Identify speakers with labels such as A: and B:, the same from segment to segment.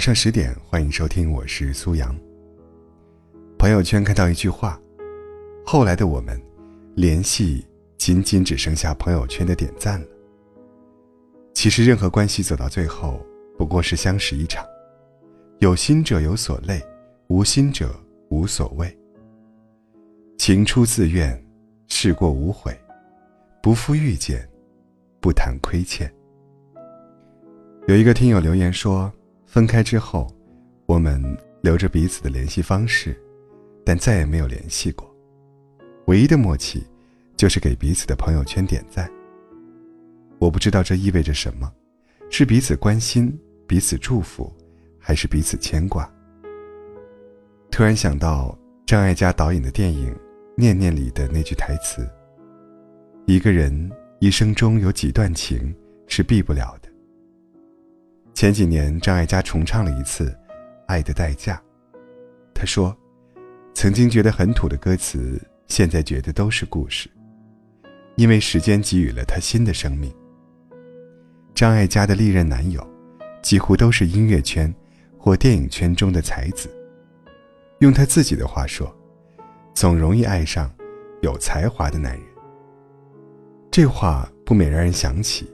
A: 晚上十点，欢迎收听，我是苏阳。朋友圈看到一句话：“后来的我们，联系仅仅只剩下朋友圈的点赞了。”其实，任何关系走到最后，不过是相识一场，有心者有所累，无心者无所谓。情出自愿，事过无悔，不负遇见，不谈亏欠。有一个听友留言说，分开之后，我们留着彼此的联系方式，但再也没有联系过。唯一的默契，就是给彼此的朋友圈点赞。我不知道这意味着什么，是彼此关心、彼此祝福，还是彼此牵挂？突然想到张艾嘉导演的电影。念念里的那句台词：“一个人一生中有几段情是避不了的。”前几年，张艾嘉重唱了一次《爱的代价》。他说：“曾经觉得很土的歌词，现在觉得都是故事，因为时间给予了他新的生命。”张艾嘉的历任男友，几乎都是音乐圈或电影圈中的才子。用他自己的话说。总容易爱上有才华的男人。这话不免让人想起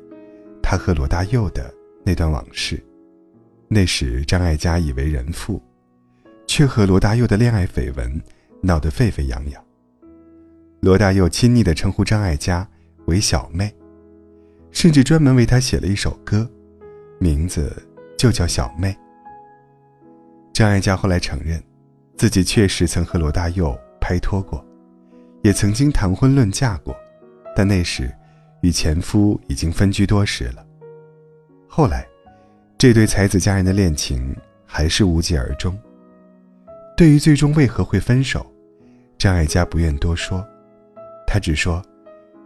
A: 他和罗大佑的那段往事。那时张艾嘉已为人妇，却和罗大佑的恋爱绯闻闹得沸沸扬扬。罗大佑亲昵地称呼张艾嘉为小妹，甚至专门为她写了一首歌，名字就叫《小妹》。张艾嘉后来承认，自己确实曾和罗大佑。拍拖过，也曾经谈婚论嫁过，但那时与前夫已经分居多时了。后来，这对才子佳人的恋情还是无疾而终。对于最终为何会分手，张艾嘉不愿多说，他只说：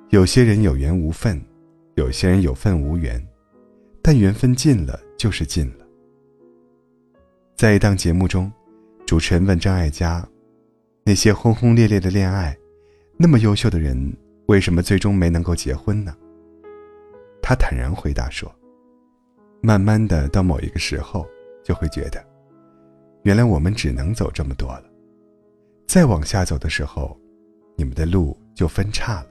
A: 有些人有缘无分，有些人有份无缘，但缘分尽了就是尽了。在一档节目中，主持人问张艾嘉。那些轰轰烈烈的恋爱，那么优秀的人，为什么最终没能够结婚呢？他坦然回答说：“慢慢的，到某一个时候，就会觉得，原来我们只能走这么多了。再往下走的时候，你们的路就分叉了。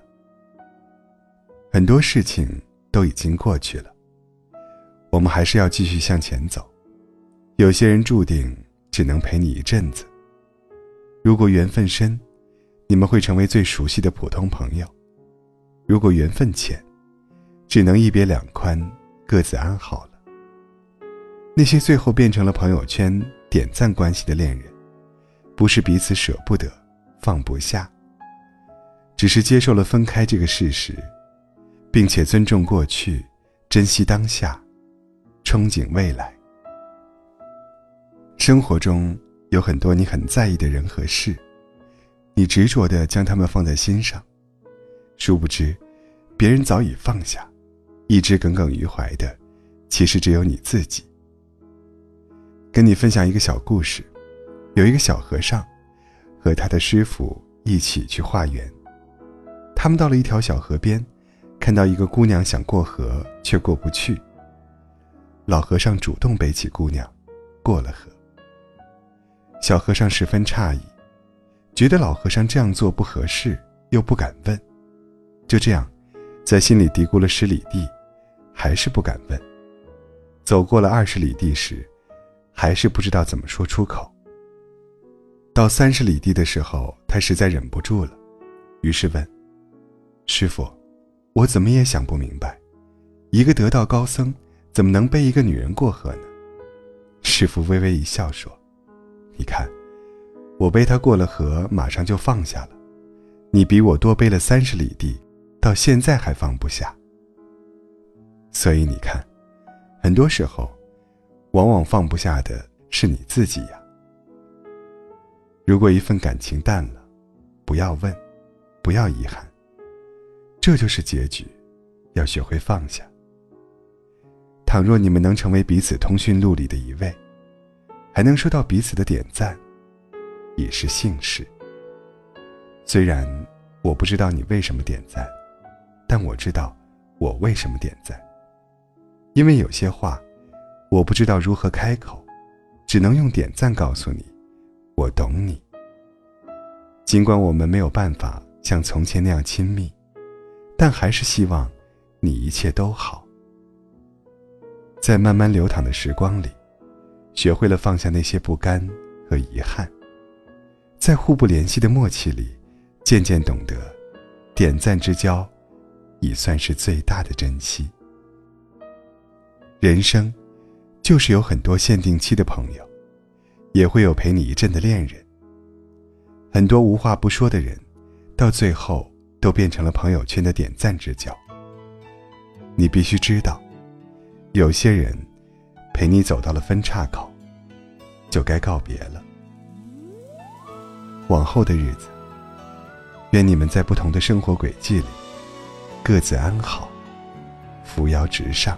A: 很多事情都已经过去了，我们还是要继续向前走。有些人注定只能陪你一阵子。”如果缘分深，你们会成为最熟悉的普通朋友；如果缘分浅，只能一别两宽，各自安好了。那些最后变成了朋友圈点赞关系的恋人，不是彼此舍不得、放不下，只是接受了分开这个事实，并且尊重过去，珍惜当下，憧憬未来。生活中。有很多你很在意的人和事，你执着的将他们放在心上，殊不知，别人早已放下，一直耿耿于怀的，其实只有你自己。跟你分享一个小故事，有一个小和尚，和他的师傅一起去化缘，他们到了一条小河边，看到一个姑娘想过河却过不去，老和尚主动背起姑娘，过了河。小和尚十分诧异，觉得老和尚这样做不合适，又不敢问。就这样，在心里嘀咕了十里地，还是不敢问。走过了二十里地时，还是不知道怎么说出口。到三十里地的时候，他实在忍不住了，于是问：“师傅，我怎么也想不明白，一个得道高僧怎么能背一个女人过河呢？”师傅微微一笑说。你看，我背他过了河，马上就放下了。你比我多背了三十里地，到现在还放不下。所以你看，很多时候，往往放不下的是你自己呀。如果一份感情淡了，不要问，不要遗憾，这就是结局。要学会放下。倘若你们能成为彼此通讯录里的一位。还能收到彼此的点赞，已是幸事。虽然我不知道你为什么点赞，但我知道我为什么点赞。因为有些话，我不知道如何开口，只能用点赞告诉你，我懂你。尽管我们没有办法像从前那样亲密，但还是希望你一切都好。在慢慢流淌的时光里，学会了放下那些不甘和遗憾，在互不联系的默契里，渐渐懂得，点赞之交，已算是最大的珍惜。人生，就是有很多限定期的朋友，也会有陪你一阵的恋人。很多无话不说的人，到最后都变成了朋友圈的点赞之交。你必须知道。有些人陪你走到了分岔口，就该告别了。往后的日子，愿你们在不同的生活轨迹里各自安好，扶摇直上，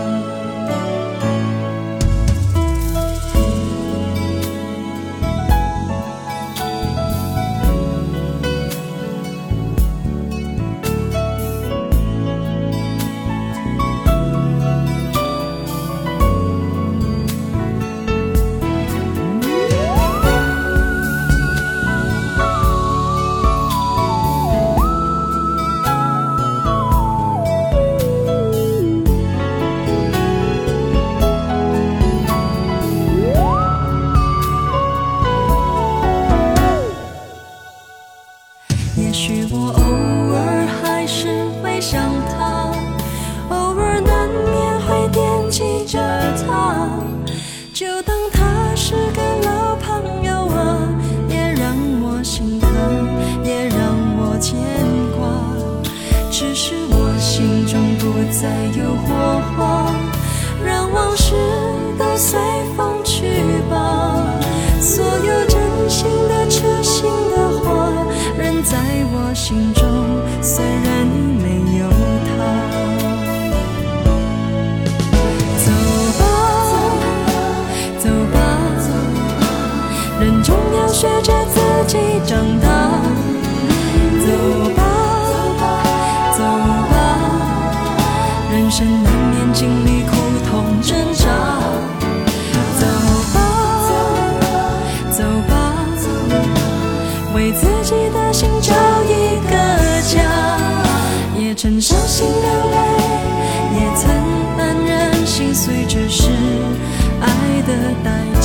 B: 在我心中。虽然没有他，走吧，走吧，人终要学着自己长大。走吧，走吧，人生难免经历苦的代价。